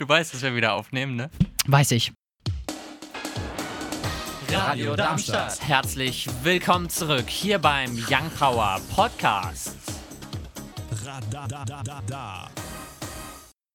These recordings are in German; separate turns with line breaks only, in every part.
Du weißt, dass wir wieder aufnehmen, ne?
Weiß ich.
Radio Darmstadt. Herzlich willkommen zurück hier beim Young Power Podcast.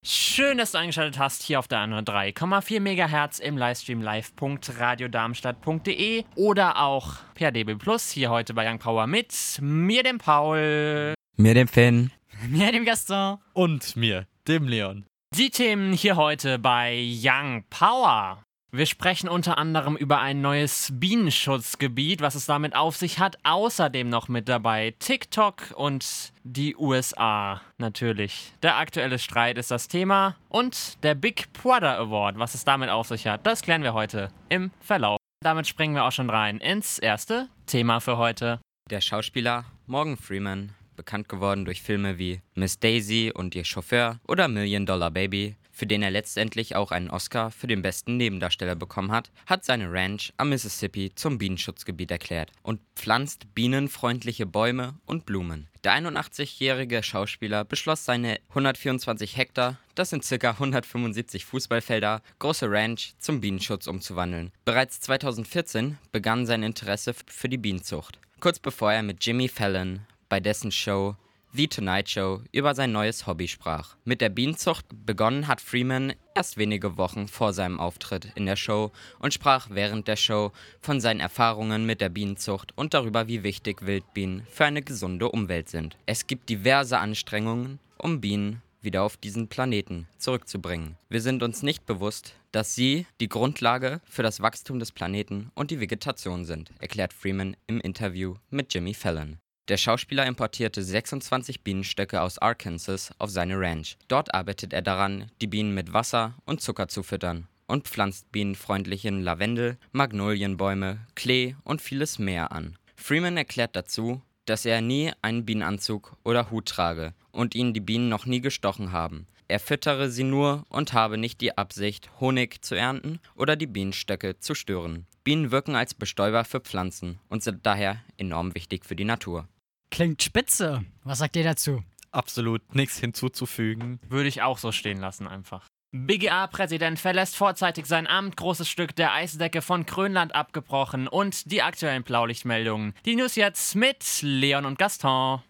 Schön, dass du eingeschaltet hast hier auf der 103,4 MHz im Livestream live.radiodarmstadt.de oder auch per DB Plus hier heute bei Young Power mit mir, dem Paul,
Mir dem Finn.
Mir, dem Gaston.
Und mir, dem Leon.
Die Themen hier heute bei Young Power. Wir sprechen unter anderem über ein neues Bienenschutzgebiet, was es damit auf sich hat. Außerdem noch mit dabei TikTok und die USA natürlich. Der aktuelle Streit ist das Thema. Und der Big Brother Award, was es damit auf sich hat, das klären wir heute im Verlauf. Damit springen wir auch schon rein ins erste Thema für heute.
Der Schauspieler Morgan Freeman, bekannt geworden durch Filme wie Miss Daisy und ihr Chauffeur oder Million Dollar Baby, für den er letztendlich auch einen Oscar für den besten Nebendarsteller bekommen hat, hat seine Ranch am Mississippi zum Bienenschutzgebiet erklärt und pflanzt bienenfreundliche Bäume und Blumen. Der 81-jährige Schauspieler beschloss seine 124 Hektar, das sind ca. 175 Fußballfelder, große Ranch zum Bienenschutz umzuwandeln. Bereits 2014 begann sein Interesse für die Bienenzucht. Kurz bevor er mit Jimmy Fallon bei dessen Show The Tonight Show über sein neues Hobby sprach. Mit der Bienenzucht begonnen hat Freeman erst wenige Wochen vor seinem Auftritt in der Show und sprach während der Show von seinen Erfahrungen mit der Bienenzucht und darüber, wie wichtig Wildbienen für eine gesunde Umwelt sind. Es gibt diverse Anstrengungen, um Bienen wieder auf diesen Planeten zurückzubringen. Wir sind uns nicht bewusst, dass sie die Grundlage für das Wachstum des Planeten und die Vegetation sind, erklärt Freeman im Interview mit Jimmy Fallon. Der Schauspieler importierte 26 Bienenstöcke aus Arkansas auf seine Ranch. Dort arbeitet er daran, die Bienen mit Wasser und Zucker zu füttern und pflanzt bienenfreundlichen Lavendel, Magnolienbäume, Klee und vieles mehr an. Freeman erklärt dazu, dass er nie einen Bienenanzug oder Hut trage und ihn die Bienen noch nie gestochen haben. Er füttere sie nur und habe nicht die Absicht, Honig zu ernten oder die Bienenstöcke zu stören. Bienen wirken als Bestäuber für Pflanzen und sind daher enorm wichtig für die Natur.
Klingt spitze. Was sagt ihr dazu?
Absolut nichts hinzuzufügen.
Würde ich auch so stehen lassen einfach. BGA-Präsident verlässt vorzeitig sein Amt, großes Stück der Eisdecke von Grönland abgebrochen und die aktuellen Blaulichtmeldungen. Die News jetzt mit Leon und Gaston.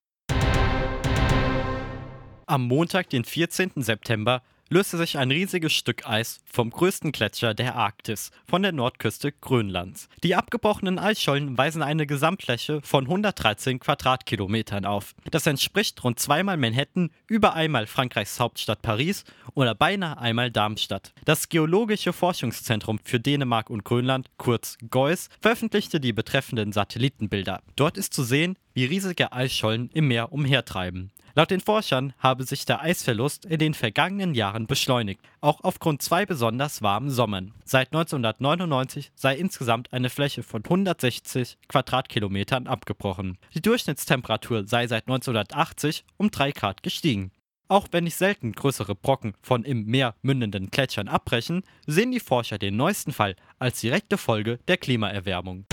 Am Montag, den 14. September, löste sich ein riesiges Stück Eis vom größten Gletscher der Arktis von der Nordküste Grönlands. Die abgebrochenen Eisschollen weisen eine Gesamtfläche von 113 Quadratkilometern auf. Das entspricht rund zweimal Manhattan, über einmal Frankreichs Hauptstadt Paris oder beinahe einmal Darmstadt. Das Geologische Forschungszentrum für Dänemark und Grönland, kurz GEUS, veröffentlichte die betreffenden Satellitenbilder. Dort ist zu sehen, wie riesige Eisschollen im Meer umhertreiben. Laut den Forschern habe sich der Eisverlust in den vergangenen Jahren beschleunigt, auch aufgrund zwei besonders warmen Sommern. Seit 1999 sei insgesamt eine Fläche von 160 Quadratkilometern abgebrochen. Die Durchschnittstemperatur sei seit 1980 um 3 Grad gestiegen. Auch wenn nicht selten größere Brocken von im Meer mündenden Gletschern abbrechen, sehen die Forscher den neuesten Fall als direkte Folge der Klimaerwärmung.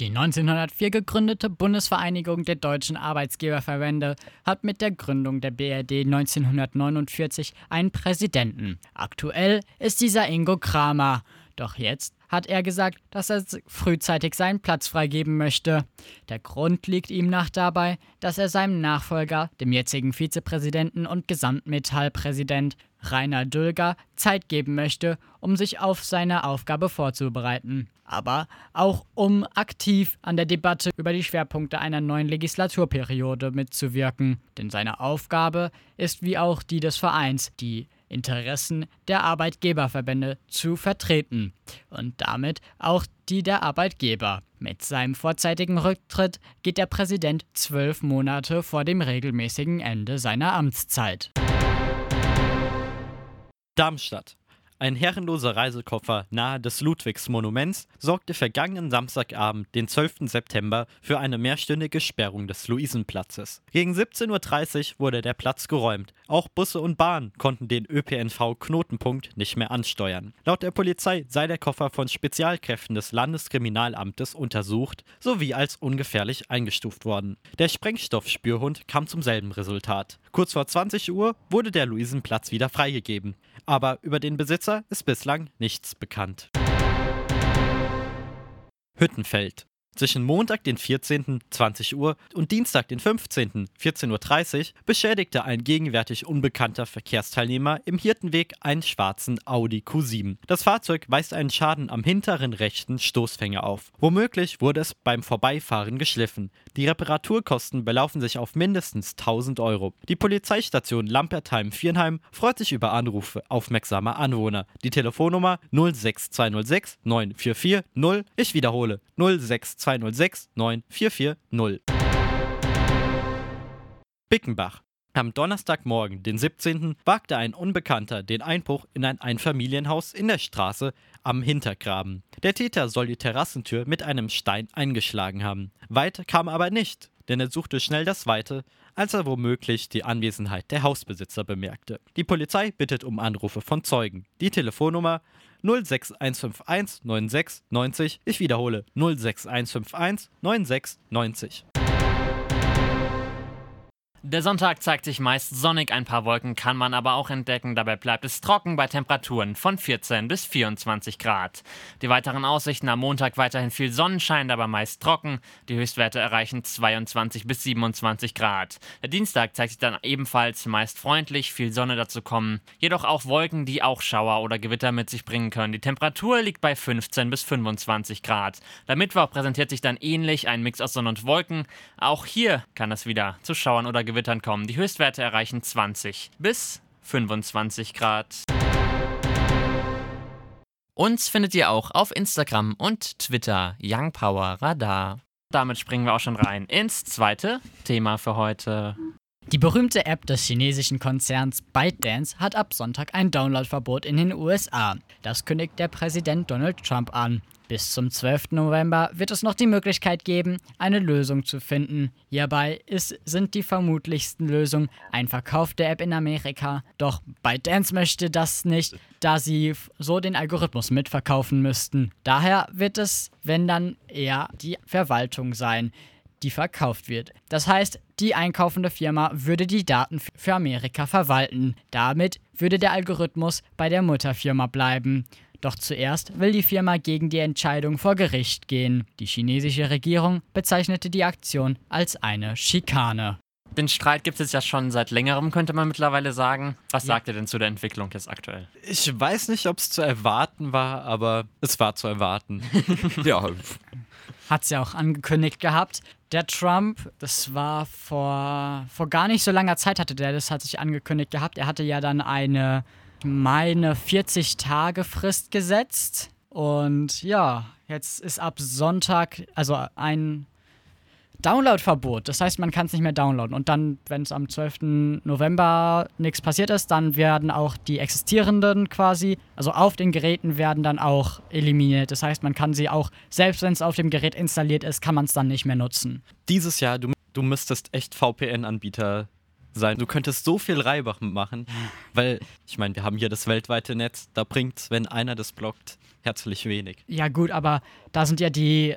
Die 1904 gegründete Bundesvereinigung der deutschen Arbeitsgeberverbände hat mit der Gründung der BRD 1949 einen Präsidenten. Aktuell ist dieser Ingo Kramer. Doch jetzt hat er gesagt, dass er frühzeitig seinen Platz freigeben möchte. Der Grund liegt ihm nach dabei, dass er seinem Nachfolger, dem jetzigen Vizepräsidenten und Gesamtmetallpräsident Rainer Dülger, Zeit geben möchte, um sich auf seine Aufgabe vorzubereiten. Aber auch um aktiv an der Debatte über die Schwerpunkte einer neuen Legislaturperiode mitzuwirken. Denn seine Aufgabe ist wie auch die des Vereins, die Interessen der Arbeitgeberverbände zu vertreten und damit auch die der Arbeitgeber. Mit seinem vorzeitigen Rücktritt geht der Präsident zwölf Monate vor dem regelmäßigen Ende seiner Amtszeit.
Darmstadt. Ein herrenloser Reisekoffer nahe des Ludwigs-Monuments sorgte vergangenen Samstagabend, den 12. September, für eine mehrstündige Sperrung des Luisenplatzes. Gegen 17.30 Uhr wurde der Platz geräumt, Auch Busse und Bahnen konnten den ÖPNV-Knotenpunkt nicht mehr ansteuern. Laut der Polizei sei der Koffer von Spezialkräften des Landeskriminalamtes untersucht sowie als ungefährlich eingestuft worden. Der Sprengstoffspürhund kam zum selben Resultat. Kurz vor 20 Uhr wurde der Luisenplatz wieder freigegeben. Aber über den Besitzer ist bislang nichts bekannt. Hüttenfeld. Zwischen Montag, den 14. 20 Uhr und Dienstag, den 15. 14.30 Uhr beschädigte ein gegenwärtig unbekannter Verkehrsteilnehmer im Hirtenweg einen schwarzen Audi Q7. Das Fahrzeug weist einen Schaden am hinteren rechten Stoßfänger auf. Womöglich wurde es beim Vorbeifahren geschliffen. Die Reparaturkosten belaufen sich auf mindestens 1000 Euro. Die Polizeistation Lampertheim-Viernheim freut sich über Anrufe aufmerksamer Anwohner. Die Telefonnummer 06206 944 0. Ich wiederhole 06206 206 9440. Bickenbach. Am Donnerstagmorgen, den 17., wagte ein Unbekannter den Einbruch in ein Einfamilienhaus in der Straße am Hintergraben. Der Täter soll die Terrassentür mit einem Stein eingeschlagen haben. Weit kam aber nicht, denn er suchte schnell das Weite, als er womöglich die Anwesenheit der Hausbesitzer bemerkte. Die Polizei bittet um Anrufe von Zeugen. Die Telefonnummer 06151 9690. Ich wiederhole 06151 9690.
Der Sonntag zeigt sich meist sonnig, ein paar Wolken kann man aber auch entdecken. Dabei bleibt es trocken bei Temperaturen von 14 bis 24 Grad. Die weiteren Aussichten am Montag weiterhin viel Sonnenschein, aber meist trocken. Die Höchstwerte erreichen 22 bis 27 Grad. Der Dienstag zeigt sich dann ebenfalls meist freundlich, viel Sonne dazu kommen. Jedoch auch Wolken, die auch Schauer oder Gewitter mit sich bringen können. Die Temperatur liegt bei 15 bis 25 Grad. Der Mittwoch präsentiert sich dann ähnlich, ein Mix aus Sonne und Wolken. Auch hier kann es wieder zu Schauern oder Gewittern kommen. Die Höchstwerte erreichen 20 bis 25 Grad. Uns findet ihr auch auf Instagram und Twitter Young Power Radar. Damit springen wir auch schon rein ins zweite Thema für heute.
Die berühmte App des chinesischen Konzerns ByteDance hat ab Sonntag ein Downloadverbot in den USA. Das kündigt der Präsident Donald Trump an. Bis zum 12. November wird es noch die Möglichkeit geben, eine Lösung zu finden. Hierbei ist, sind die vermutlichsten Lösungen ein Verkauf der App in Amerika. Doch ByteDance möchte das nicht, da sie so den Algorithmus mitverkaufen müssten. Daher wird es, wenn dann, eher die Verwaltung sein die verkauft wird. Das heißt, die einkaufende Firma würde die Daten für Amerika verwalten. Damit würde der Algorithmus bei der Mutterfirma bleiben. Doch zuerst will die Firma gegen die Entscheidung vor Gericht gehen. Die chinesische Regierung bezeichnete die Aktion als eine Schikane.
Den Streit gibt es ja schon seit längerem, könnte man mittlerweile sagen. Was
Ja.
sagt ihr denn zu der Entwicklung jetzt aktuell?
Ich weiß nicht, ob es zu erwarten war, aber es war zu erwarten.
Ja,
Hat sie auch angekündigt gehabt. Der Trump, das war vor, vor gar nicht so langer Zeit hatte der das, hat sich angekündigt gehabt. Er hatte ja dann eine, meine 40 Tage Frist gesetzt. Und ja, jetzt ist ab Sonntag, also ein Downloadverbot. Das heißt, man kann es nicht mehr downloaden. Und dann, wenn es am 12. November nichts passiert ist, dann werden auch die existierenden quasi, also auf den Geräten werden dann auch eliminiert. Das heißt, man kann sie auch, selbst wenn es auf dem Gerät installiert ist, kann man es dann nicht mehr nutzen.
Dieses Jahr, du, du müsstest echt VPN-Anbieter sein. Du könntest so viel Reibach machen, weil, ich meine, wir haben hier das weltweite Netz, da bringt's, wenn einer das blockt, herzlich wenig.
Ja, gut, aber da sind ja die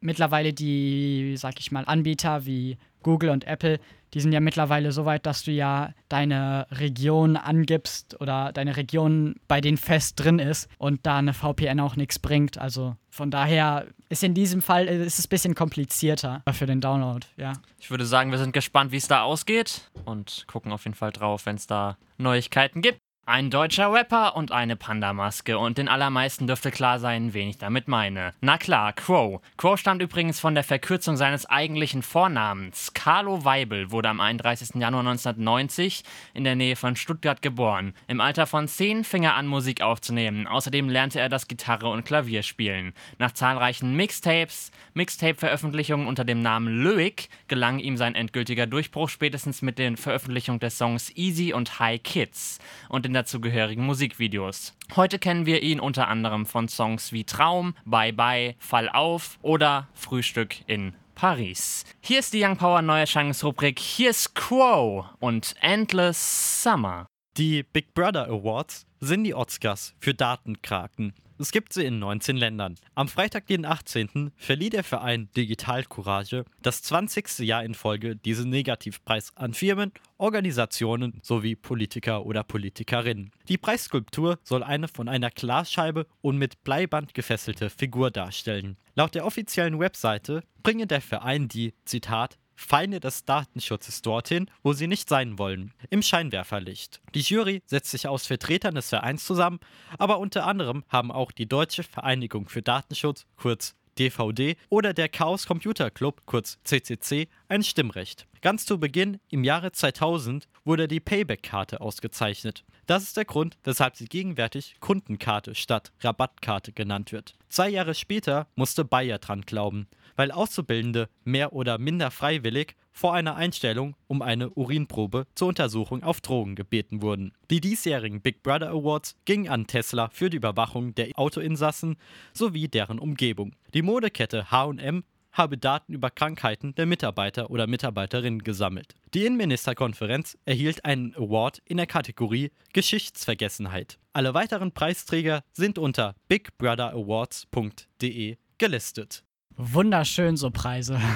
mittlerweile die, sag ich mal, Anbieter wie Google und Apple, die sind ja mittlerweile so weit, dass du ja deine Region angibst oder deine Region bei denen fest drin ist und da eine VPN auch nichts bringt. Also von daher ist in diesem Fall äh, ist es ein bisschen komplizierter für den Download, ja.
Ich würde sagen, wir sind gespannt, wie es da ausgeht und gucken auf jeden Fall drauf, wenn es da Neuigkeiten gibt. Ein deutscher Rapper und eine Panda-Maske und den allermeisten dürfte klar sein, wen ich damit meine. Na klar, Crow. Crow stammt übrigens von der Verkürzung seines eigentlichen Vornamens. Carlo Weibel wurde am 31. Januar 1990 in der Nähe von Stuttgart geboren. Im Alter von 10 fing er an, Musik aufzunehmen. Außerdem lernte er das Gitarre und Klavier spielen. Nach zahlreichen Mixtapes, Mixtape-Veröffentlichungen unter dem Namen Lyric gelang ihm sein endgültiger Durchbruch spätestens mit der Veröffentlichung des Songs Easy und High Kids und den dazugehörigen Musikvideos. Heute kennen wir ihn unter anderem von Songs wie Traum, Bye Bye, Fall auf oder Frühstück in Paris. Hier ist die Young Power Neuerscheinungsrubrik. Hier ist Quo und Endless Summer.
Die Big Brother Awards sind die Oscars für Datenkraken. Es gibt sie in 19 Ländern. Am Freitag, den 18., verlieh der Verein Digital Courage das 20. Jahr in Folge diesen Negativpreis an Firmen, Organisationen sowie Politiker oder Politikerinnen. Die Preisskulptur soll eine von einer Glasscheibe und mit Bleiband gefesselte Figur darstellen. Laut der offiziellen Webseite bringe der Verein die, Zitat, Feinde des Datenschutzes dorthin, wo sie nicht sein wollen, im Scheinwerferlicht. Die Jury setzt sich aus Vertretern des Vereins zusammen, aber unter anderem haben auch die Deutsche Vereinigung für Datenschutz, kurz DVD, oder der Chaos Computer Club, kurz CCC, ein Stimmrecht. Ganz zu Beginn, im Jahre 2000, wurde die Payback-Karte ausgezeichnet. Das ist der Grund, weshalb sie gegenwärtig Kundenkarte statt Rabattkarte genannt wird. Zwei Jahre später musste Bayer dran glauben weil Auszubildende mehr oder minder freiwillig vor einer Einstellung um eine Urinprobe zur Untersuchung auf Drogen gebeten wurden. Die diesjährigen Big Brother Awards gingen an Tesla für die Überwachung der Autoinsassen sowie deren Umgebung. Die Modekette HM habe Daten über Krankheiten der Mitarbeiter oder Mitarbeiterinnen gesammelt. Die Innenministerkonferenz erhielt einen Award in der Kategorie Geschichtsvergessenheit. Alle weiteren Preisträger sind unter bigbrotherawards.de gelistet.
Wunderschön, so Preise.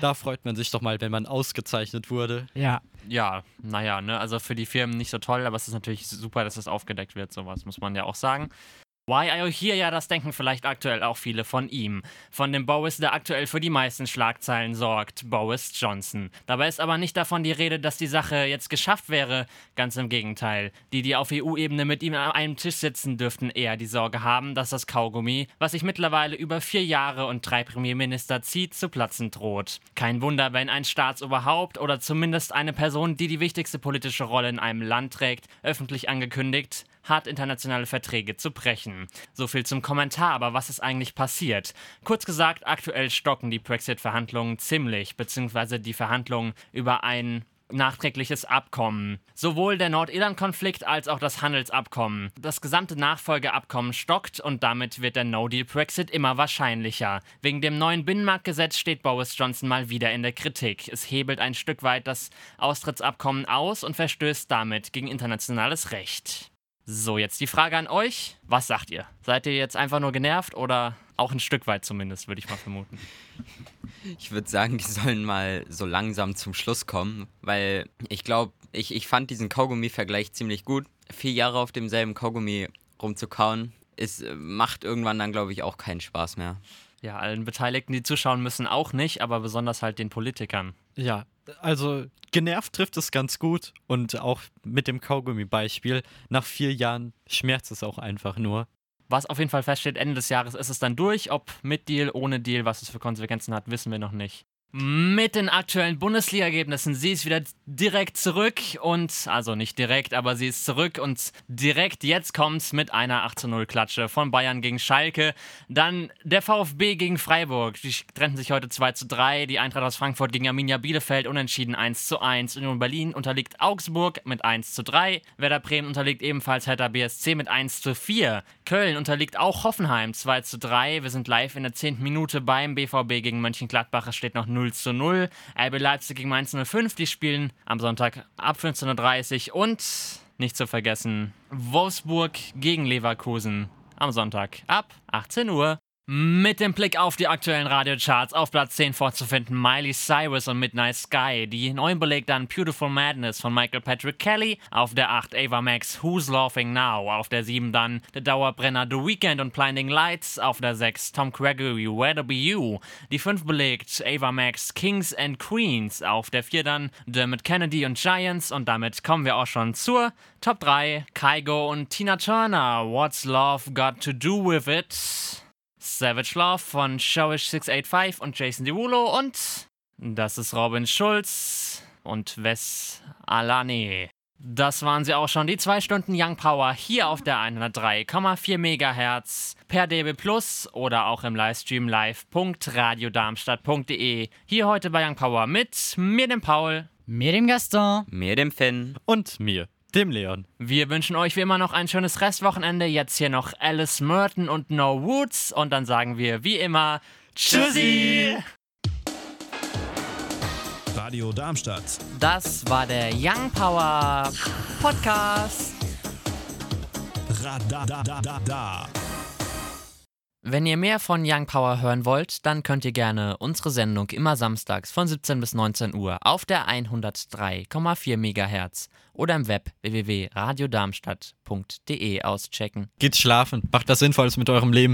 Da freut man sich doch mal, wenn man ausgezeichnet wurde.
Ja.
Ja, naja, ne, also für die Firmen nicht so toll, aber es ist natürlich super, dass es aufgedeckt wird, sowas muss man ja auch sagen. Why you here? Ja, das denken vielleicht aktuell auch viele von ihm. Von dem Boris, der aktuell für die meisten Schlagzeilen sorgt, Boris Johnson. Dabei ist aber nicht davon die Rede, dass die Sache jetzt geschafft wäre. Ganz im Gegenteil. Die, die auf EU-Ebene mit ihm an einem Tisch sitzen, dürften eher die Sorge haben, dass das Kaugummi, was sich mittlerweile über vier Jahre und drei Premierminister zieht, zu platzen droht. Kein Wunder, wenn ein Staatsoberhaupt oder zumindest eine Person, die die wichtigste politische Rolle in einem Land trägt, öffentlich angekündigt, hat, internationale Verträge zu brechen. So viel zum Kommentar, aber was ist eigentlich passiert? Kurz gesagt, aktuell stocken die Brexit-Verhandlungen ziemlich, beziehungsweise die Verhandlungen über ein nachträgliches Abkommen. Sowohl der Nordirland-Konflikt als auch das Handelsabkommen. Das gesamte Nachfolgeabkommen stockt und damit wird der No-Deal-Brexit immer wahrscheinlicher. Wegen dem neuen Binnenmarktgesetz steht Boris Johnson mal wieder in der Kritik. Es hebelt ein Stück weit das Austrittsabkommen aus und verstößt damit gegen internationales Recht. So, jetzt die Frage an euch. Was sagt ihr? Seid ihr jetzt einfach nur genervt oder auch ein Stück weit zumindest, würde ich mal vermuten?
Ich würde sagen, die sollen mal so langsam zum Schluss kommen, weil ich glaube, ich, ich fand diesen Kaugummi-Vergleich ziemlich gut. Vier Jahre auf demselben Kaugummi rumzukauen, ist, macht irgendwann dann, glaube ich, auch keinen Spaß mehr.
Ja, allen Beteiligten, die zuschauen müssen, auch nicht, aber besonders halt den Politikern.
Ja, also genervt trifft es ganz gut und auch mit dem Kaugummi-Beispiel, nach vier Jahren schmerzt es auch einfach nur.
Was auf jeden Fall feststeht, Ende des Jahres ist es dann durch. Ob mit Deal, ohne Deal, was es für Konsequenzen hat, wissen wir noch nicht. Mit den aktuellen Bundesliga-Ergebnissen. Sie ist wieder direkt zurück und, also nicht direkt, aber sie ist zurück und direkt jetzt kommt's mit einer 8 0 Klatsche von Bayern gegen Schalke. Dann der VfB gegen Freiburg. Die trennten sich heute 2 zu 3. Die Eintracht aus Frankfurt gegen Arminia Bielefeld unentschieden 1 zu 1. Union Berlin unterliegt Augsburg mit 1 zu 3. Werder Bremen unterliegt ebenfalls Hertha BSC mit 1 zu 4. Köln unterliegt auch Hoffenheim 2 zu 3. Wir sind live in der 10. Minute beim BVB gegen Mönchengladbach. Es steht noch 0 0 zu 0. RB Leipzig gegen Mainz 05, die spielen am Sonntag ab 15.30 Uhr und nicht zu vergessen Wolfsburg gegen Leverkusen am Sonntag ab 18 Uhr. Mit dem Blick auf die aktuellen Radiocharts auf Platz 10 vorzufinden Miley Cyrus und Midnight Sky. Die 9 belegt dann Beautiful Madness von Michael Patrick Kelly. Auf der 8 Ava Max Who's Laughing Now. Auf der 7 dann der Dauerbrenner The Weekend und Blinding Lights. Auf der 6 Tom Gregory Where to Be You. Die 5 belegt Ava Max Kings and Queens. Auf der 4 dann Dermot Kennedy und Giants. Und damit kommen wir auch schon zur Top 3. Kygo und Tina Turner. What's Love Got to Do With It? Savage Love von Showish685 und Jason Derulo und das ist Robin Schulz und Wes Alani. Das waren sie auch schon, die zwei Stunden Young Power hier auf der 103,4 MHz per DB Plus oder auch im Livestream live.radiodarmstadt.de. Hier heute bei Young Power mit mir, dem Paul,
mir, dem Gaston,
mir, dem Finn
und mir, dem Leon.
Wir wünschen euch wie immer noch ein schönes Restwochenende. Jetzt hier noch Alice Merton und No Woods. Und dann sagen wir wie immer Tschüssi!
Radio Darmstadt.
Das war der Young Power Podcast.
Radada da da da.
Wenn ihr mehr von Young Power hören wollt, dann könnt ihr gerne unsere Sendung immer samstags von 17 bis 19 Uhr auf der 103,4 MHz oder im Web www.radiodarmstadt.de auschecken.
Geht schlafen, macht das Sinnvolles mit eurem Leben.